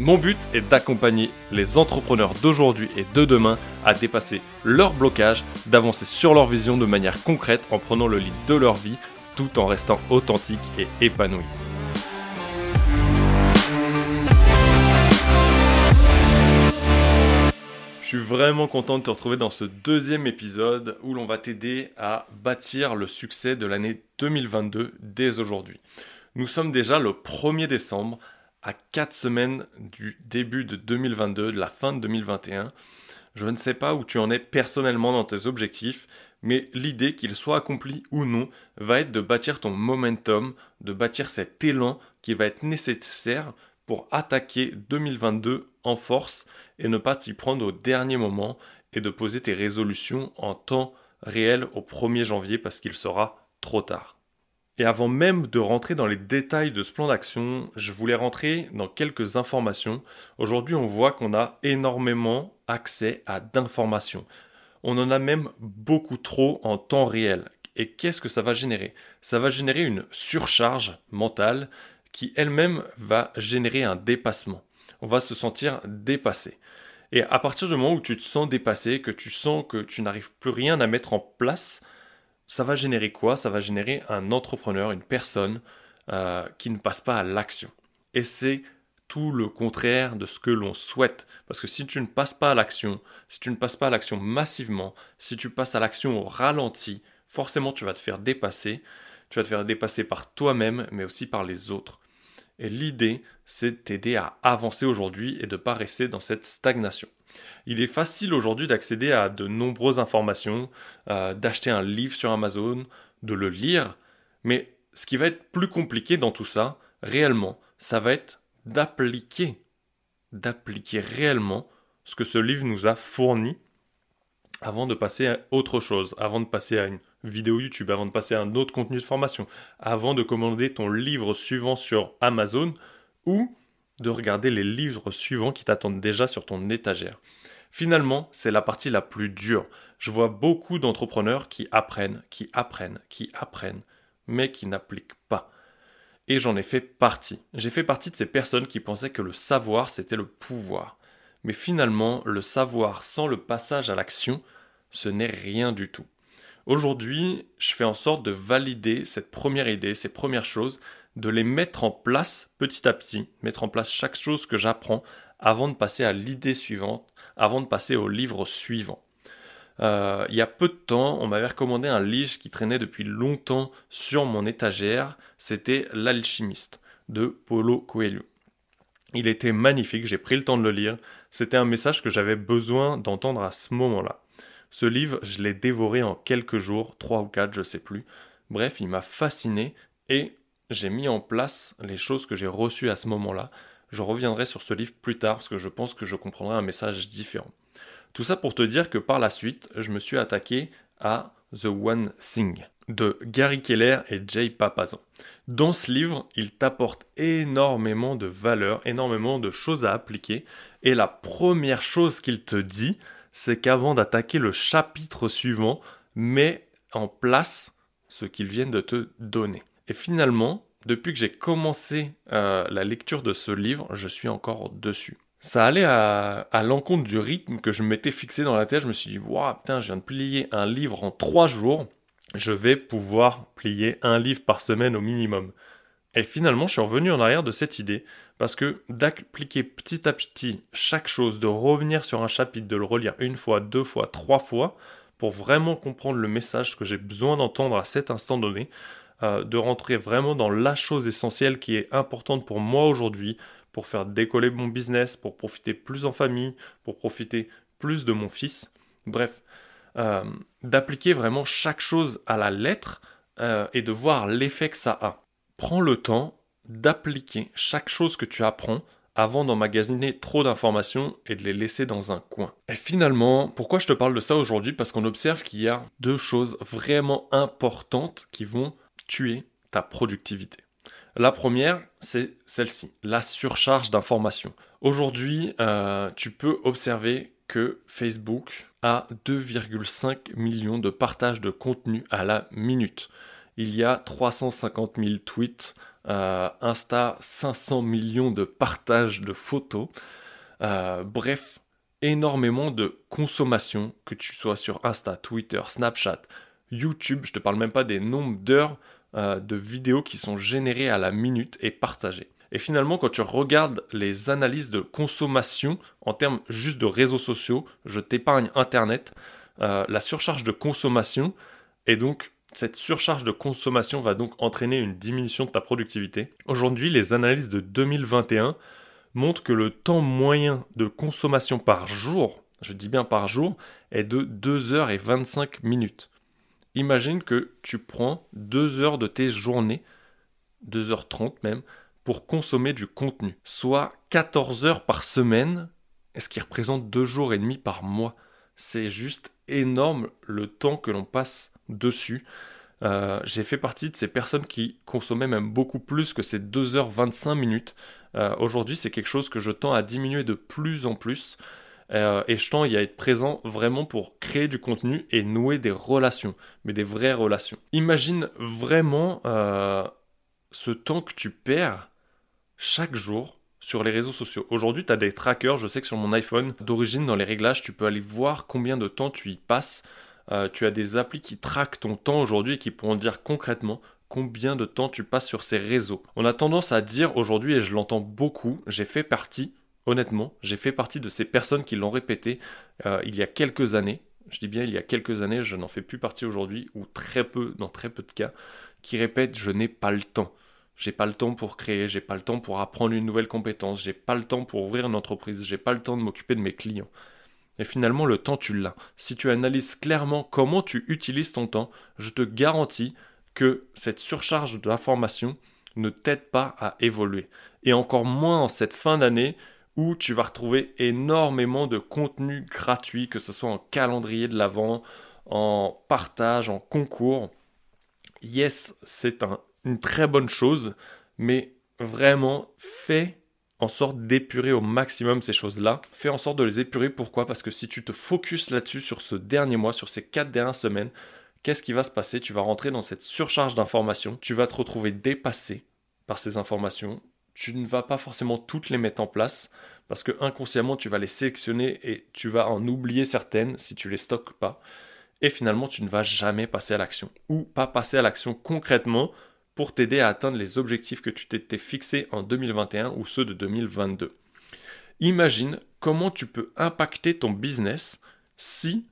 Mon but est d'accompagner les entrepreneurs d'aujourd'hui et de demain à dépasser leurs blocages, d'avancer sur leur vision de manière concrète en prenant le lead de leur vie tout en restant authentique et épanoui. Je suis vraiment content de te retrouver dans ce deuxième épisode où l'on va t'aider à bâtir le succès de l'année 2022 dès aujourd'hui. Nous sommes déjà le 1er décembre à 4 semaines du début de 2022, de la fin de 2021. Je ne sais pas où tu en es personnellement dans tes objectifs, mais l'idée qu'il soit accompli ou non va être de bâtir ton momentum, de bâtir cet élan qui va être nécessaire pour attaquer 2022 en force et ne pas t'y prendre au dernier moment et de poser tes résolutions en temps réel au 1er janvier parce qu'il sera trop tard. Et avant même de rentrer dans les détails de ce plan d'action, je voulais rentrer dans quelques informations. Aujourd'hui, on voit qu'on a énormément accès à d'informations. On en a même beaucoup trop en temps réel. Et qu'est-ce que ça va générer? Ça va générer une surcharge mentale qui elle-même va générer un dépassement. On va se sentir dépassé. Et à partir du moment où tu te sens dépassé, que tu sens que tu n'arrives plus rien à mettre en place, ça va générer quoi? Ça va générer un entrepreneur, une personne euh, qui ne passe pas à l'action. Et c'est tout le contraire de ce que l'on souhaite. Parce que si tu ne passes pas à l'action, si tu ne passes pas à l'action massivement, si tu passes à l'action au ralenti, forcément tu vas te faire dépasser. Tu vas te faire dépasser par toi-même, mais aussi par les autres. Et l'idée, c'est de t'aider à avancer aujourd'hui et de ne pas rester dans cette stagnation. Il est facile aujourd'hui d'accéder à de nombreuses informations, euh, d'acheter un livre sur Amazon, de le lire, mais ce qui va être plus compliqué dans tout ça, réellement, ça va être d'appliquer, d'appliquer réellement ce que ce livre nous a fourni avant de passer à autre chose, avant de passer à une vidéo YouTube, avant de passer à un autre contenu de formation, avant de commander ton livre suivant sur Amazon ou de regarder les livres suivants qui t'attendent déjà sur ton étagère. Finalement, c'est la partie la plus dure. Je vois beaucoup d'entrepreneurs qui apprennent, qui apprennent, qui apprennent, mais qui n'appliquent pas. Et j'en ai fait partie. J'ai fait partie de ces personnes qui pensaient que le savoir, c'était le pouvoir. Mais finalement, le savoir sans le passage à l'action, ce n'est rien du tout. Aujourd'hui, je fais en sorte de valider cette première idée, ces premières choses, de les mettre en place petit à petit, mettre en place chaque chose que j'apprends avant de passer à l'idée suivante, avant de passer au livre suivant. Euh, il y a peu de temps, on m'avait recommandé un livre qui traînait depuis longtemps sur mon étagère, c'était L'alchimiste de Paulo Coelho. Il était magnifique, j'ai pris le temps de le lire, c'était un message que j'avais besoin d'entendre à ce moment-là. Ce livre, je l'ai dévoré en quelques jours, trois ou quatre, je sais plus. Bref, il m'a fasciné et j'ai mis en place les choses que j'ai reçues à ce moment-là. Je reviendrai sur ce livre plus tard parce que je pense que je comprendrai un message différent. Tout ça pour te dire que par la suite, je me suis attaqué à The One Thing de Gary Keller et Jay Papazan. Dans ce livre, il t'apporte énormément de valeurs, énormément de choses à appliquer. Et la première chose qu'il te dit, c'est qu'avant d'attaquer le chapitre suivant, mets en place ce qu'ils viennent de te donner. Et finalement, depuis que j'ai commencé euh, la lecture de ce livre, je suis encore dessus. Ça allait à, l'encontre du rythme que je m'étais fixé dans la tête. Je me suis dit, waouh, putain, je viens de plier un livre en trois jours. Je vais pouvoir plier un livre par semaine au minimum. Et finalement, je suis revenu en arrière de cette idée, parce que d'appliquer petit à petit chaque chose, de revenir sur un chapitre, de le relire une fois, deux fois, trois fois, pour vraiment comprendre le message que j'ai besoin d'entendre à cet instant donné, euh, de rentrer vraiment dans la chose essentielle qui est importante pour moi aujourd'hui, pour faire décoller mon business, pour profiter plus en famille, pour profiter plus de mon fils. Bref, euh, d'appliquer vraiment chaque chose à la lettre euh, et de voir l'effet que ça a. Prends le temps d'appliquer chaque chose que tu apprends avant d'emmagasiner trop d'informations et de les laisser dans un coin. Et finalement, pourquoi je te parle de ça aujourd'hui? Parce qu'on observe qu'il y a deux choses vraiment importantes qui vont tuer ta productivité. La première, c'est celle-ci, la surcharge d'informations. Aujourd'hui, euh, tu peux observer que Facebook a 2,5 millions de partages de contenu à la minute. Il y a 350 000 tweets, euh, Insta 500 millions de partages de photos. Euh, bref, énormément de consommation, que tu sois sur Insta, Twitter, Snapchat, YouTube, je ne te parle même pas des nombres d'heures euh, de vidéos qui sont générées à la minute et partagées. Et finalement, quand tu regardes les analyses de consommation en termes juste de réseaux sociaux, je t'épargne Internet, la surcharge de consommation et donc cette surcharge de consommation va donc entraîner une diminution de ta productivité. Aujourd'hui, les analyses de 2021 montrent que le temps moyen de consommation par jour, je dis bien par jour, est de 2 h et 25 minutes. Imagine que tu prends 2 heures de tes journées, 2h30 même, pour consommer du contenu, soit 14 heures par semaine, ce qui représente 2 jours et demi par mois. C'est juste énorme le temps que l'on passe dessus. Euh, j'ai fait partie de ces personnes qui consommaient même beaucoup plus que ces 2h25 minutes. Euh, aujourd'hui, c'est quelque chose que je tends à diminuer de plus en plus. Euh, et je tends à être présent vraiment pour créer du contenu et nouer des relations, mais des vraies relations. Imagine vraiment ce temps que tu perds chaque jour sur les réseaux sociaux. Aujourd'hui, tu as des trackers, je sais que sur mon iPhone, d'origine dans les réglages, tu peux aller voir combien de temps tu y passes. Euh, tu as des applis qui traquent ton temps aujourd'hui et qui pourront dire concrètement combien de temps tu passes sur ces réseaux. On a tendance à dire aujourd'hui, et je l'entends beaucoup, j'ai fait partie honnêtement, j'ai fait partie de ces personnes qui l'ont répété euh, il y a quelques années. Je dis bien il y a quelques années, je n'en fais plus partie aujourd'hui, ou très peu, dans très peu de cas, qui répètent je n'ai pas le temps. J'ai pas le temps pour créer, j'ai pas le temps pour apprendre une nouvelle compétence, j'ai pas le temps pour ouvrir une entreprise, j'ai pas le temps de m'occuper de mes clients. Et finalement, le temps, tu l'as. Si tu analyses clairement comment tu utilises ton temps, je te garantis que cette surcharge d'informations ne t'aide pas à évoluer. Et encore moins en cette fin d'année où tu vas retrouver énormément de contenu gratuit, que ce soit en calendrier de l'avant, en partage, en concours. Yes, c'est une très bonne chose, mais vraiment, fais en sorte d'épurer au maximum ces choses-là. Fais en sorte de les épurer. Pourquoi? Parce que si tu te focuses là-dessus sur ce dernier mois, sur ces quatre dernières semaines, qu'est-ce qui va se passer? Tu vas rentrer dans cette surcharge d'informations. Tu vas te retrouver dépassé par ces informations tu ne vas pas forcément toutes les mettre en place parce que inconsciemment tu vas les sélectionner et tu vas en oublier certaines si tu les stockes pas. Et finalement, tu ne vas jamais passer à l'action ou pas passer à l'action concrètement pour t'aider à atteindre les objectifs que tu t'étais fixés en 2021 ou ceux de 2022. Imagine comment tu peux impacter ton business si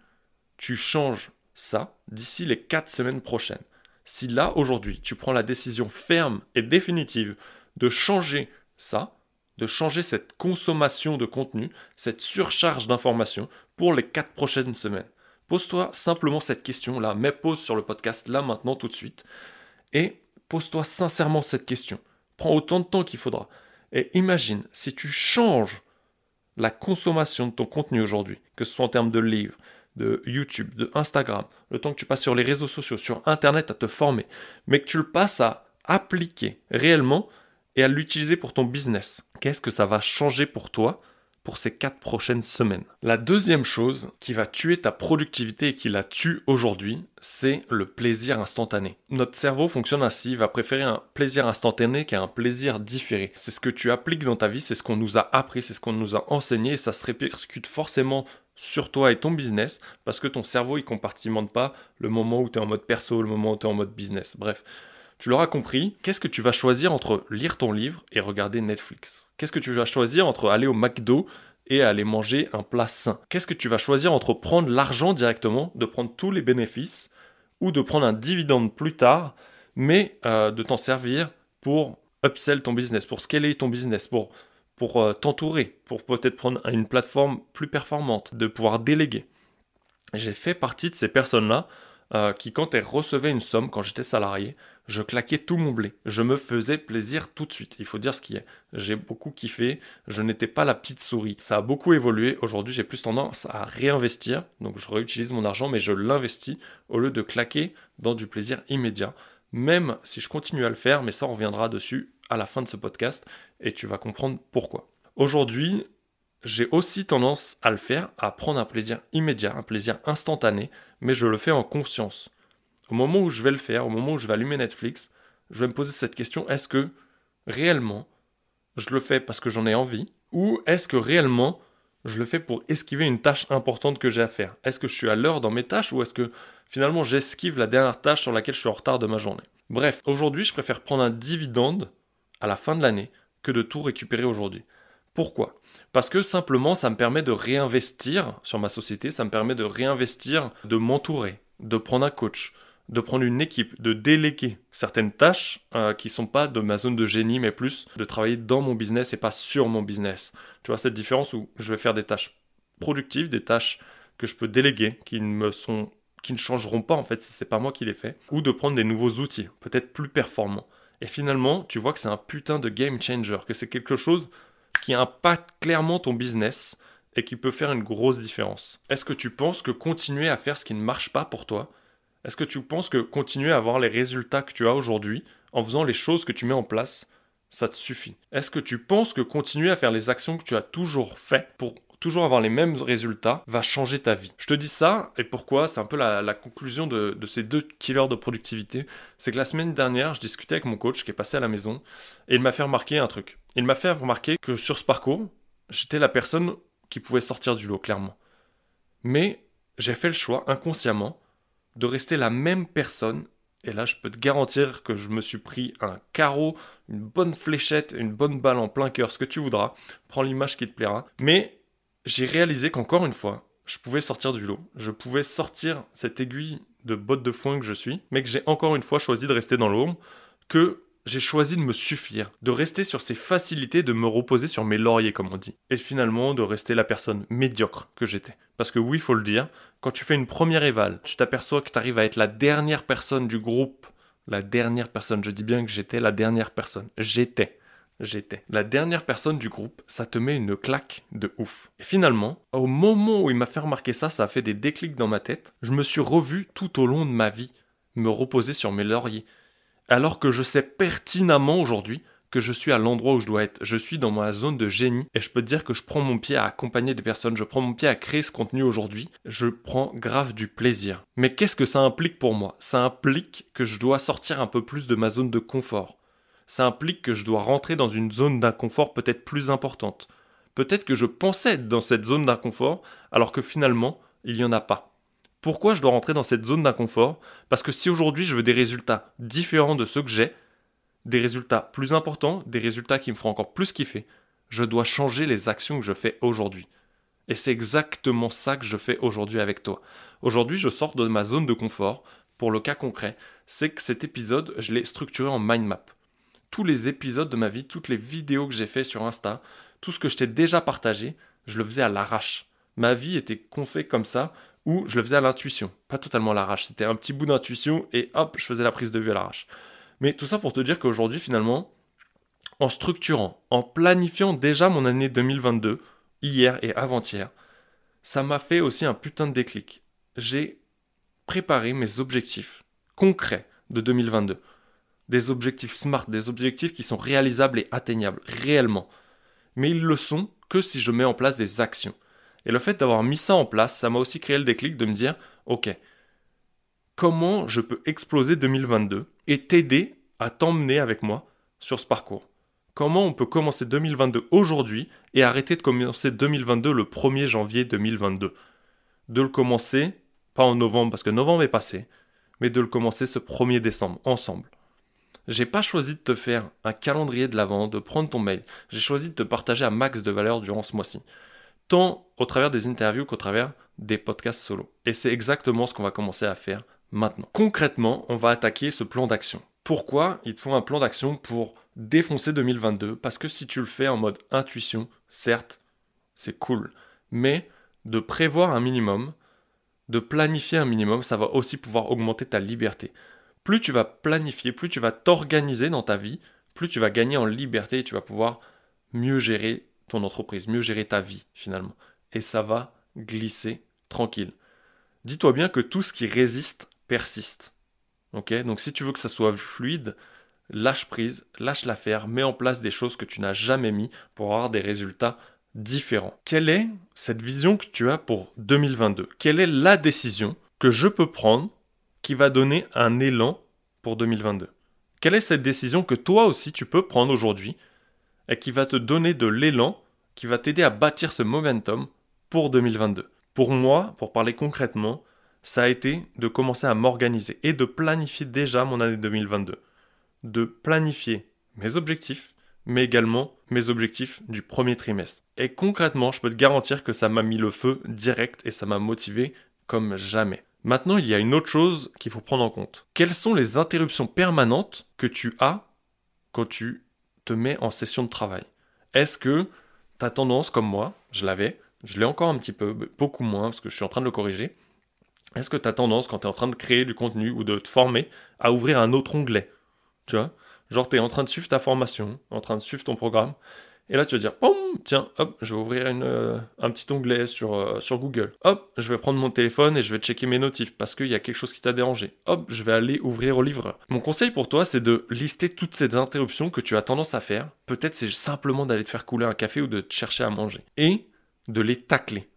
tu changes ça d'ici les 4 semaines prochaines. Si là, aujourd'hui, tu prends la décision ferme et définitive de changer ça, de changer cette consommation de contenu, cette surcharge d'informations pour les quatre prochaines semaines. Pose-toi simplement cette question-là, mets pause sur le podcast là maintenant tout de suite et pose-toi sincèrement cette question. Prends autant de temps qu'il faudra. Et imagine si tu changes la consommation de ton contenu aujourd'hui, que ce soit en termes de livres, de YouTube, de Instagram, le temps que tu passes sur les réseaux sociaux, sur Internet à te former, mais que tu le passes à appliquer réellement et à l'utiliser pour ton business. Qu'est-ce que ça va changer pour toi pour ces quatre prochaines semaines. La deuxième chose qui va tuer ta productivité et qui la tue aujourd'hui, c'est le plaisir instantané. Notre cerveau fonctionne ainsi, il va préférer un plaisir instantané qu'un un plaisir différé. C'est ce que tu appliques dans ta vie, c'est ce qu'on nous a appris, c'est ce qu'on nous a enseigné et ça se répercute forcément sur toi et ton business parce que ton cerveau il compartimente pas le moment où tu es en mode perso, le moment où tu es en mode business. Bref, tu l'auras compris, qu'est-ce que tu vas choisir entre lire ton livre et regarder Netflix? Qu'est-ce que tu vas choisir entre aller au McDo et aller manger un plat sain? Qu'est-ce que tu vas choisir entre prendre l'argent directement, de prendre tous les bénéfices, ou de prendre un dividende plus tard, mais euh, de t'en servir pour upsell ton business, pour scaler ton business, pour, pour euh, t'entourer, pour peut-être prendre une plateforme plus performante, de pouvoir déléguer? J'ai fait partie de ces personnes-là euh, qui, quand elle recevait une somme, quand j'étais salarié, je claquais tout mon blé. Je me faisais plaisir tout de suite. Il faut dire ce qui est. J'ai beaucoup kiffé. Je n'étais pas la petite souris. Ça a beaucoup évolué. Aujourd'hui, j'ai plus tendance à réinvestir. Donc, je réutilise mon argent, mais je l'investis au lieu de claquer dans du plaisir immédiat. Même si je continue à le faire, mais ça, reviendra dessus à la fin de ce podcast et tu vas comprendre pourquoi. Aujourd'hui, j'ai aussi tendance à le faire, à prendre un plaisir immédiat, un plaisir instantané, mais je le fais en conscience. Au moment où je vais le faire, au moment où je vais allumer Netflix, je vais me poser cette question, est-ce que réellement je le fais parce que j'en ai envie, ou est-ce que réellement je le fais pour esquiver une tâche importante que j'ai à faire? Est-ce que je suis à l'heure dans mes tâches, ou est-ce que finalement j'esquive la dernière tâche sur laquelle je suis en retard de ma journée? Bref, aujourd'hui je préfère prendre un dividende à la fin de l'année que de tout récupérer aujourd'hui. Pourquoi? Parce que simplement ça me permet de réinvestir sur ma société, ça me permet de réinvestir, de m'entourer, de prendre un coach, de prendre une équipe, de déléguer certaines tâches euh, qui sont pas de ma zone de génie, mais plus de travailler dans mon business et pas sur mon business. Tu vois cette différence où je vais faire des tâches productives, des tâches que je peux déléguer, qui ne sont qui ne changeront pas en fait si c'est pas moi qui les fais, ou de prendre des nouveaux outils, peut-être plus performants. Et finalement, tu vois que c'est un putain de game changer, que c'est quelque chose qui impacte clairement ton business et qui peut faire une grosse différence. Est-ce que tu penses que continuer à faire ce qui ne marche pas pour toi, est-ce que tu penses que continuer à avoir les résultats que tu as aujourd'hui en faisant les choses que tu mets en place, ça te suffit? Est-ce que tu penses que continuer à faire les actions que tu as toujours fait pour toujours avoir les mêmes résultats va changer ta vie? Je te dis ça, et pourquoi? C'est un peu la, conclusion de, de, ces deux killers de productivité. C'est que la semaine dernière, je discutais avec mon coach qui est passé à la maison, et il m'a fait remarquer un truc. Il m'a fait remarquer que sur ce parcours, j'étais la personne qui pouvait sortir du lot, clairement. Mais j'ai fait le choix, inconsciemment, de rester la même personne. Et là, je peux te garantir que je me suis pris un carreau, une bonne fléchette, une bonne balle en plein cœur, ce que tu voudras. Prends l'image qui te plaira. Mais j'ai réalisé qu'encore une fois, je pouvais sortir du lot. Je pouvais sortir cette aiguille de botte de foin que je suis, mais que j'ai encore une fois choisi de rester dans l'ombre, que j'ai choisi de me suffire, de rester sur ces facilités, de me reposer sur mes lauriers, comme on dit. Et finalement, de rester la personne médiocre que j'étais. Parce que oui, il faut le dire, quand tu fais une première éval, tu t'aperçois que tu arrives à être la dernière personne du groupe. La dernière personne, je dis bien que j'étais la dernière personne. J'étais. J'étais la dernière personne du groupe, ça te met une claque de ouf. Et finalement, au moment où il m'a fait remarquer ça, ça a fait des déclics dans ma tête. Je me suis revu tout au long de ma vie me reposer sur mes lauriers, alors que je sais pertinemment aujourd'hui que je suis à l'endroit où je dois être. Je suis dans ma zone de génie et je peux te dire que je prends mon pied à accompagner des personnes, je prends mon pied à créer ce contenu aujourd'hui. Je prends grave du plaisir. Mais qu'est-ce que ça implique pour moi? Ça implique que je dois sortir un peu plus de ma zone de confort. Ça implique que je dois rentrer dans une zone d'inconfort peut-être plus importante. Peut-être que je pensais être dans cette zone d'inconfort alors que finalement, il n'y en a pas. Pourquoi je dois rentrer dans cette zone d'inconfort? Parce que si aujourd'hui je veux des résultats différents de ceux que j'ai, des résultats plus importants, des résultats qui me feront encore plus kiffer, je dois changer les actions que je fais aujourd'hui. Et c'est exactement ça que je fais aujourd'hui avec toi. Aujourd'hui, je sors de ma zone de confort. Pour le cas concret, c'est que cet épisode, je l'ai structuré en mind map. Tous les épisodes de ma vie, toutes les vidéos que j'ai fait sur Insta, tout ce que je t'ai déjà partagé, je le faisais à l'arrache. Ma vie était confiée comme ça ou je le faisais à l'intuition, pas totalement à l'arrache. C'était un petit bout d'intuition et hop, je faisais la prise de vue à l'arrache. Mais tout ça pour te dire qu'aujourd'hui, finalement, en structurant, en planifiant déjà mon année 2022, hier et avant-hier, ça m'a fait aussi un putain de déclic. J'ai préparé mes objectifs concrets de 2022. Des objectifs smart, des objectifs qui sont réalisables et atteignables, réellement. Mais ils le sont que si je mets en place des actions. Et le fait d'avoir mis ça en place, ça m'a aussi créé le déclic de me dire, ok, comment je peux exploser 2022 et t'aider à t'emmener avec moi sur ce parcours Comment on peut commencer 2022 aujourd'hui et arrêter de commencer 2022 le 1er janvier 2022 De le commencer, pas en novembre parce que novembre est passé, mais de le commencer ce 1er décembre, ensemble. J'ai pas choisi de te faire un calendrier de l'avant, de prendre ton mail. J'ai choisi de te partager un max de valeur durant ce mois-ci tant au travers des interviews qu'au travers des podcasts solo. Et c'est exactement ce qu'on va commencer à faire Concrètement, on va attaquer ce plan d'action. Pourquoi il te faut un plan d'action pour défoncer 2022 Parce que si tu le fais en mode intuition, certes, c'est cool, mais de prévoir un minimum, de planifier un minimum, ça va aussi pouvoir augmenter ta liberté. Plus tu vas planifier, plus tu vas t'organiser dans ta vie, plus tu vas gagner en liberté et tu vas pouvoir mieux gérer ton entreprise, mieux gérer ta vie finalement. Et ça va glisser tranquille. Dis-toi bien que tout ce qui résiste persiste. Ok? Donc si tu veux que ça soit fluide, lâche prise, lâche l'affaire, mets en place des choses que tu n'as jamais mis pour avoir des résultats différents. Quelle est cette vision que tu as pour 2022 Quelle est la décision que je peux prendre qui va donner un élan pour 2022 Quelle est cette décision que toi aussi tu peux prendre aujourd'hui et qui va te donner de l'élan, qui va t'aider à bâtir ce momentum pour 2022 Pour moi, pour parler concrètement, ça a été de commencer à m'organiser et de planifier déjà mon année 2022. De planifier mes objectifs, mais également mes objectifs du premier trimestre. Et concrètement, je peux te garantir que ça m'a mis le feu direct et ça m'a motivé comme jamais. Maintenant, il y a une autre chose qu'il faut prendre en compte. Quelles sont les interruptions permanentes que tu as quand tu te mets en session de travail? Est-ce que tu tendance, comme moi, je l'avais, je l'ai encore un petit peu, beaucoup moins parce que je suis en train de le corriger, est-ce que tu as tendance, quand tu es en train de créer du contenu ou de te former, à ouvrir un autre onglet Tu vois? Genre, tu es en train de suivre ta formation, en train de suivre ton programme, et là, tu vas dire, tiens, hop, je vais ouvrir euh, un petit onglet sur, euh, sur Google. Hop, je vais prendre mon téléphone et je vais checker mes notifs parce qu'il y a quelque chose qui t'a dérangé. Hop, je vais aller ouvrir au livre. Mon conseil pour toi, c'est de lister toutes ces interruptions que tu as tendance à faire. Peut-être c'est simplement d'aller te faire couler un café ou de te chercher à manger. Et de les tacler.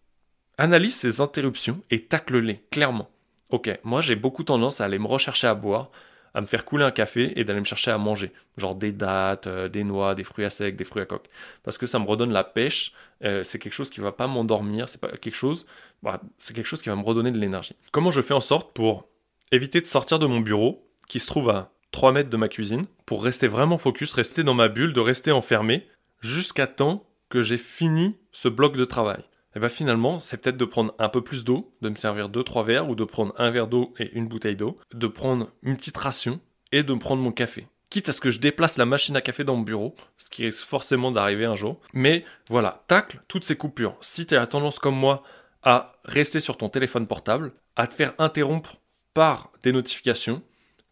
Analyse ces interruptions et tacle-les, clairement. Ok, moi j'ai beaucoup tendance à aller me rechercher à boire, à me faire couler un café et d'aller me chercher à manger. Genre des dattes, euh, des noix, des fruits à sec, des fruits à coque. Parce que ça me redonne la pêche, euh, c'est quelque chose qui va pas m'endormir, c'est pas quelque chose, bah, c'est quelque chose qui va me redonner de l'énergie. Comment je fais en sorte pour éviter de sortir de mon bureau, qui se trouve à 3 mètres de ma cuisine, pour rester vraiment focus, rester dans ma bulle, de rester enfermé, jusqu'à temps que j'ai fini ce bloc de travail? Et eh bien finalement, c'est peut-être de prendre un peu plus d'eau, de me servir 2-3 verres, ou de prendre un verre d'eau et une bouteille d'eau, de prendre une petite ration, et de prendre mon café. Quitte à ce que je déplace la machine à café dans mon bureau, ce qui risque forcément d'arriver un jour. Mais voilà, tacle toutes ces coupures. Si tu as la tendance comme moi à rester sur ton téléphone portable, à te faire interrompre par des notifications,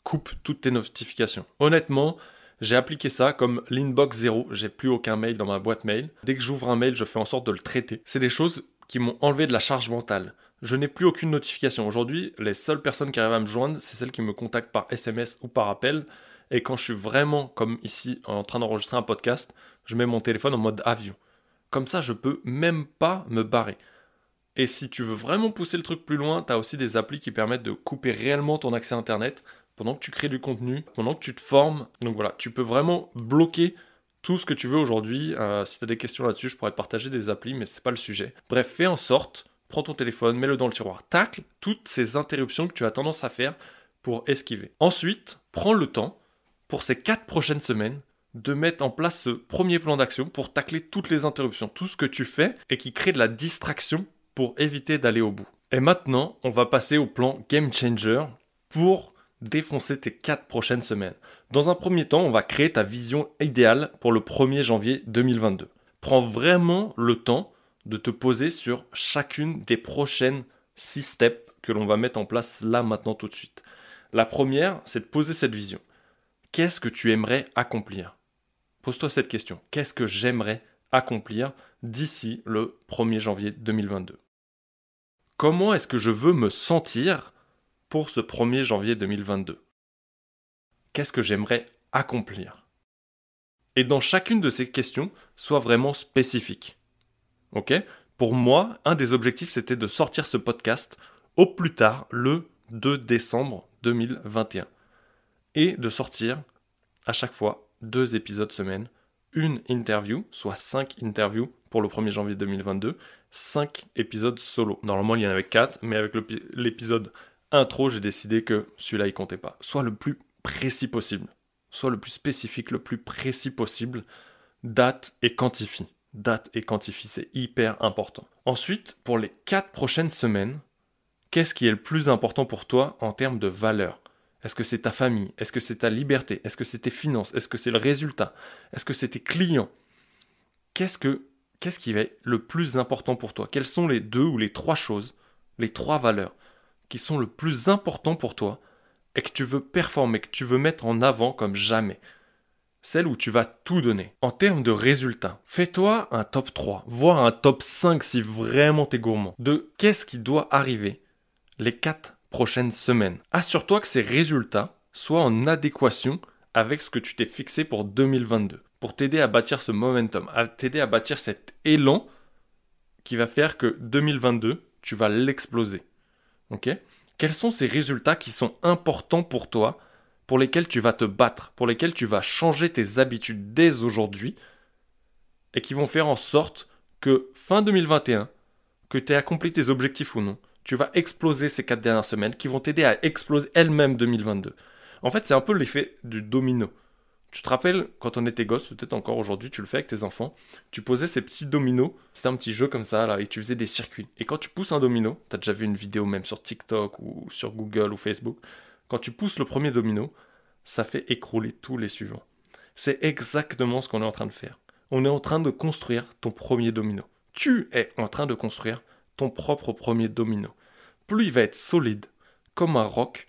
coupe toutes tes notifications. Honnêtement, j'ai appliqué ça comme l'inbox zéro, j'ai plus aucun mail dans ma boîte mail. Dès que j'ouvre un mail, je fais en sorte de le traiter. C'est des choses qui m'ont enlevé de la charge mentale. Je n'ai plus aucune notification. Aujourd'hui, les seules personnes qui arrivent à me joindre, c'est celles qui me contactent par SMS ou par appel. Et quand je suis vraiment, comme ici, en train d'enregistrer un podcast, je mets mon téléphone en mode avion. Comme ça, je peux même pas me barrer. Et si tu veux vraiment pousser le truc plus loin, tu as aussi des applis qui permettent de couper réellement ton accès Internet pendant que tu crées du contenu, pendant que tu te formes. Donc voilà, tu peux vraiment bloquer tout ce que tu veux aujourd'hui. Euh, si tu as des questions là-dessus, je pourrais te partager des applis, mais c'est pas le sujet. Bref, fais en sorte, prends ton téléphone, mets-le dans le tiroir, tacle toutes ces interruptions que tu as tendance à faire pour esquiver. Ensuite, prends le temps pour ces quatre prochaines semaines de mettre en place ce premier plan d'action pour tacler toutes les interruptions, tout ce que tu fais et qui crée de la distraction pour éviter d'aller au bout. Et maintenant, on va passer au plan Game Changer pour défoncer tes 4 prochaines semaines. Dans un premier temps, on va créer ta vision idéale pour le 1er janvier 2022. Prends vraiment le temps de te poser sur chacune des prochaines 6 steps que l'on va mettre en place là maintenant tout de suite. La première, c'est de poser cette vision. Qu'est-ce que tu aimerais accomplir? Pose-toi cette question. Qu'est-ce que j'aimerais accomplir d'ici le 1er janvier 2022 Comment est-ce que je veux me sentir pour ce 1er janvier 2022 Qu'est-ce que j'aimerais accomplir? Et dans chacune de ces questions, sois vraiment spécifique. Ok? Pour moi, un des objectifs, c'était de sortir ce podcast au plus tard le 2 décembre 2021. Et de sortir à chaque fois deux épisodes semaine, une interview, soit cinq interviews pour le 1er janvier 2022, cinq épisodes solo. Normalement, il y en avait quatre, mais avec l'épisode intro, j'ai décidé que celui-là, il comptait pas. Soit le plus précis possible. Soit le plus spécifique, le plus précis possible. Date et quantifie. Date et quantifie, c'est hyper important. Ensuite, pour les 4 prochaines semaines, qu'est-ce qui est le plus important pour toi en termes de valeur? Est-ce que c'est ta famille? Est-ce que c'est ta liberté? Est-ce que c'est tes finances? Est-ce que c'est le résultat? Est-ce que c'est tes clients? Qu'est-ce que qu'est-ce qui être le plus important pour toi? Quelles sont les deux ou les trois choses, les trois valeurs qui sont le plus importants pour toi et que tu veux performer, que tu veux mettre en avant comme jamais. Celle où tu vas tout donner. En termes de résultats, fais-toi un top 3, voire un top 5 si vraiment t'es gourmand, de qu'est-ce qui doit arriver les 4 prochaines semaines? Assure-toi que ces résultats soient en adéquation avec ce que tu t'es fixé pour 2022, pour t'aider à bâtir ce momentum, à t'aider à bâtir cet élan qui va faire que 2022, tu vas l'exploser. Ok Quels sont ces résultats qui sont importants pour toi, pour lesquels tu vas te battre, pour lesquels tu vas changer tes habitudes dès aujourd'hui, et qui vont faire en sorte que fin 2021, que tu aies accompli tes objectifs ou non, tu vas exploser ces quatre dernières semaines qui vont t'aider à exploser elles-mêmes 2022. En fait, c'est un peu l'effet du domino. Tu te rappelles, quand on était gosse, peut-être encore aujourd'hui, tu le fais avec tes enfants, tu posais ces petits dominos, c'était un petit jeu comme ça, là, et tu faisais des circuits. Et quand tu pousses un domino, tu as déjà vu une vidéo même sur TikTok ou sur Google ou Facebook, quand tu pousses le premier domino, ça fait écrouler tous les suivants. C'est exactement ce qu'on est en train de faire. On est en train de construire ton premier domino. Tu es en train de construire ton propre premier domino. Plus il va être solide, comme un roc,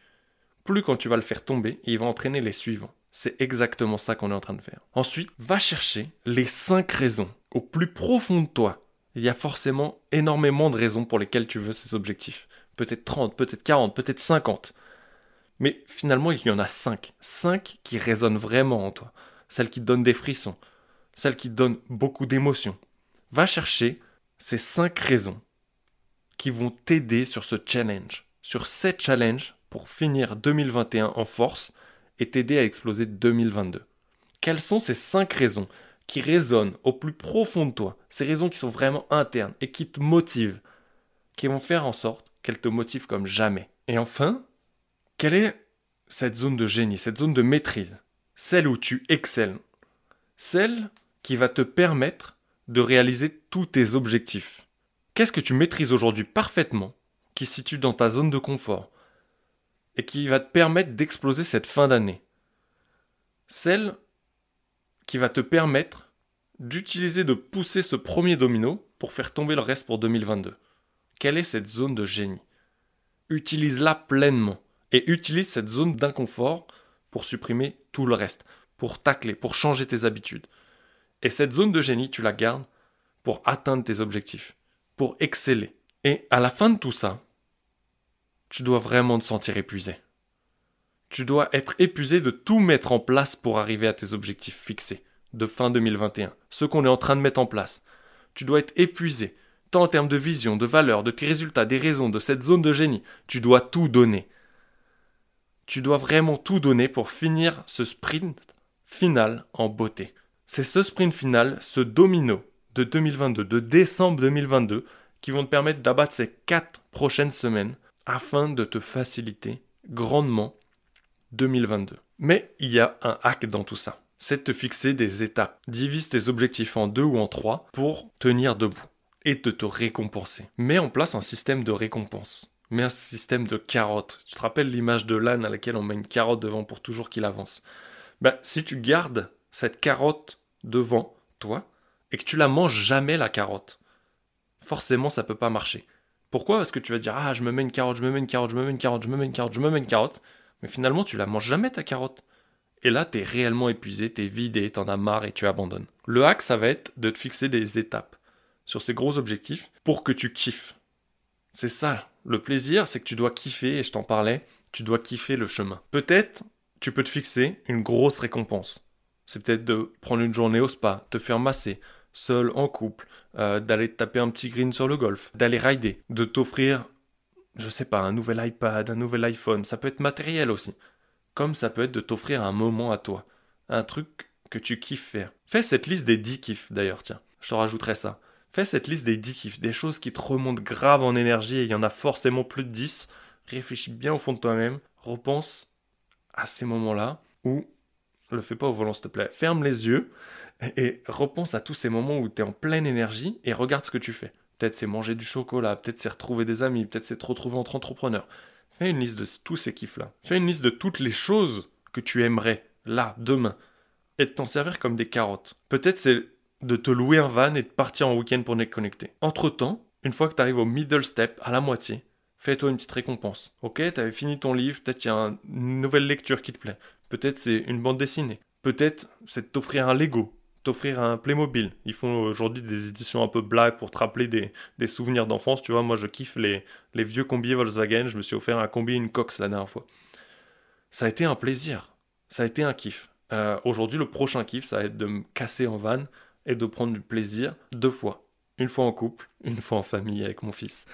plus quand tu vas le faire tomber, il va entraîner les suivants. C'est exactement ça qu'on est en train de faire. Ensuite, va chercher les 5 raisons. Au plus profond de toi, il y a forcément énormément de raisons pour lesquelles tu veux ces objectifs. Peut-être 30, peut-être 40, peut-être 50. Mais finalement, il y en a 5. 5 qui résonnent vraiment en toi. Celles qui donnent des frissons. Celles qui donnent beaucoup d'émotions. Va chercher ces 5 raisons qui vont t'aider sur ce challenge, sur ces challenges pour finir 2021 en force et t'aider à exploser 2022. Quelles sont ces cinq raisons qui résonnent au plus profond de toi, ces raisons qui sont vraiment internes et qui te motivent, qui vont faire en sorte qu'elles te motivent comme jamais? Et enfin, quelle est cette zone de génie, cette zone de maîtrise, celle où tu excelles, celle qui va te permettre de réaliser tous tes objectifs? Qu'est-ce que tu maîtrises aujourd'hui parfaitement, qui se situe dans ta zone de confort, et qui va te permettre d'exploser cette fin d'année Celle qui va te permettre d'utiliser, de pousser ce premier domino pour faire tomber le reste pour 2022. Quelle est cette zone de génie? Utilise-la pleinement et utilise cette zone d'inconfort pour supprimer tout le reste, pour tacler, pour changer tes habitudes. Et cette zone de génie, tu la gardes pour atteindre tes objectifs pour exceller. Et à la fin de tout ça, tu dois vraiment te sentir épuisé. Tu dois être épuisé de tout mettre en place pour arriver à tes objectifs fixés de fin 2021, ce qu'on est en train de mettre en place. Tu dois être épuisé, tant en termes de vision, de valeur, de tes résultats, des raisons, de cette zone de génie. Tu dois tout donner. Tu dois vraiment tout donner pour finir ce sprint final en beauté. C'est ce sprint final, ce domino, de 2022, de décembre 2022, qui vont te permettre d'abattre ces quatre prochaines semaines afin de te faciliter grandement 2022. Mais il y a un hack dans tout ça. C'est de te fixer des étapes. Divise tes objectifs en deux ou en trois pour tenir debout et de te récompenser. Mets en place un système de récompense. Mets un système de carottes. Tu te rappelles l'image de l'âne à laquelle on met une carotte devant pour toujours qu'il avance? Ben, si tu gardes cette carotte devant toi, et que tu la manges jamais la carotte, forcément ça peut pas marcher. Pourquoi? Parce que tu vas dire ah je me mets une carotte, je me mets une carotte, je me mets une carotte, je me mets une carotte, je me mets une carotte, mais finalement tu la manges jamais ta carotte. Et là t'es réellement épuisé, t'es vidé, t'en as marre et tu abandonnes. Le hack ça va être de te fixer des étapes sur ces gros objectifs pour que tu kiffes. C'est ça. Le plaisir, c'est que tu dois kiffer, et je t'en parlais, tu dois kiffer le chemin. Peut-être tu peux te fixer une grosse récompense. C'est peut-être de prendre une journée au spa, te faire masser, seul, en couple, euh, d'aller taper un petit green sur le golf, d'aller rider, de t'offrir, je sais pas, un nouvel iPad, un nouvel iPhone, ça peut être matériel aussi. Comme ça peut être de t'offrir un moment à toi, un truc que tu kiffes faire. Fais cette liste des 10 kiffs d'ailleurs, tiens, je te rajouterai ça. Fais cette liste des 10 kiffs, des choses qui te remontent grave en énergie et il y en a forcément plus de 10. Réfléchis bien au fond de toi-même, repense à ces moments-là où le fais pas au volant s'il te plaît. Ferme les yeux et repense à tous ces moments où tu es en pleine énergie et regarde ce que tu fais. Peut-être c'est manger du chocolat, peut-être c'est retrouver des amis, peut-être c'est te retrouver entre entrepreneurs. Fais une liste de tous ces kiffs-là. Fais une liste de toutes les choses que tu aimerais, là, demain, et de t'en servir comme des carottes. Peut-être c'est de te louer un van et de partir en week-end pour déconnecter. Entre-temps, une fois que tu arrives au middle step, à la moitié, Fais-toi une petite récompense. Ok, t'avais fini ton livre, peut-être il y a une nouvelle lecture qui te plaît. Peut-être c'est une bande dessinée. Peut-être c'est de t'offrir un Lego, t'offrir un Playmobil. Ils font aujourd'hui des éditions un peu blagues pour te rappeler des, souvenirs d'enfance. Tu vois, moi je kiffe les, vieux combis Volkswagen. Je me suis offert un combi une Cox la dernière fois. Ça a été un plaisir. Ça a été un kiff. Euh, aujourd'hui, le prochain kiff, ça va être de me casser en van et de prendre du plaisir deux fois. Une fois en couple, une fois en famille avec mon fils.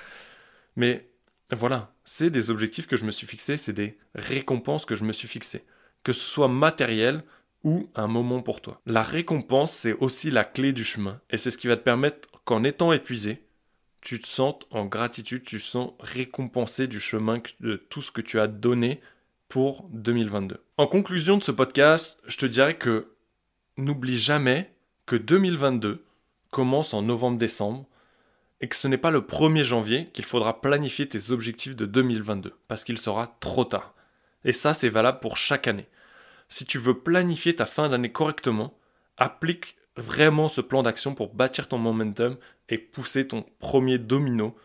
Mais voilà, c'est des objectifs que je me suis fixés, c'est des récompenses que je me suis fixées. Que ce soit matériel ou un moment pour toi. La récompense, c'est aussi la clé du chemin. Et c'est ce qui va te permettre qu'en étant épuisé, tu te sentes en gratitude, tu te sens récompensé du chemin de tout ce que tu as donné pour 2022. En conclusion de ce podcast, je te dirais que n'oublie jamais que 2022 commence en novembre-décembre et que ce n'est pas le 1er janvier qu'il faudra planifier tes objectifs de 2022, parce qu'il sera trop tard. Et ça, c'est valable pour chaque année. Si tu veux planifier ta fin d'année correctement, applique vraiment ce plan d'action pour bâtir ton momentum et pousser ton premier domino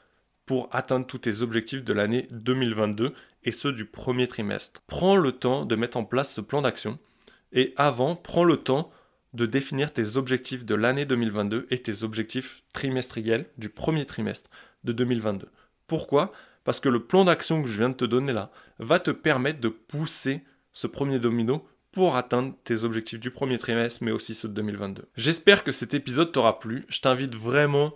pour atteindre tous tes objectifs de l'année 2022 et ceux du premier trimestre. Prends le temps de mettre en place ce plan d'action et avant, prends le temps de définir tes objectifs de l'année 2022 et tes objectifs trimestriels du premier trimestre de 2022. Pourquoi? Parce que le plan d'action que je viens de te donner là va te permettre de pousser ce premier domino pour atteindre tes objectifs du premier trimestre, mais aussi ceux de 2022. J'espère que cet épisode t'aura plu. Je t'invite vraiment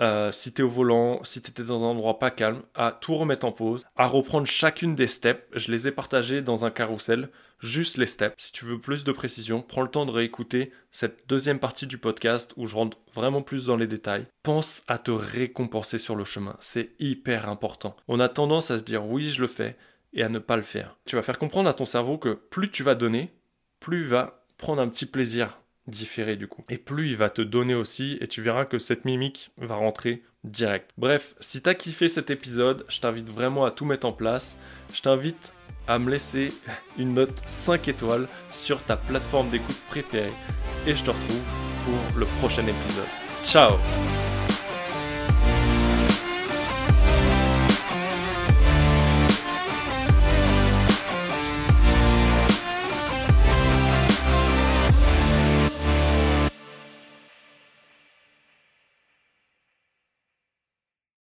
euh, si tu es au volant, si tu étais dans un endroit pas calme, à tout remettre en pause, à reprendre chacune des steps. Je les ai partagés dans un carrousel, juste les steps. Si tu veux plus de précision, prends le temps de réécouter cette deuxième partie du podcast où je rentre vraiment plus dans les détails. Pense à te récompenser sur le chemin, c'est hyper important. On a tendance à se dire oui, je le fais et à ne pas le faire. Tu vas faire comprendre à ton cerveau que plus tu vas donner, plus il va prendre un petit plaisir différé du coup. Et plus il va te donner aussi, et tu verras que cette mimique va rentrer direct. Bref, si t'as kiffé cet épisode, je t'invite vraiment à tout mettre en place. Je t'invite à me laisser une note 5 étoiles sur ta plateforme d'écoute préférée. Et je te retrouve pour le prochain épisode. Ciao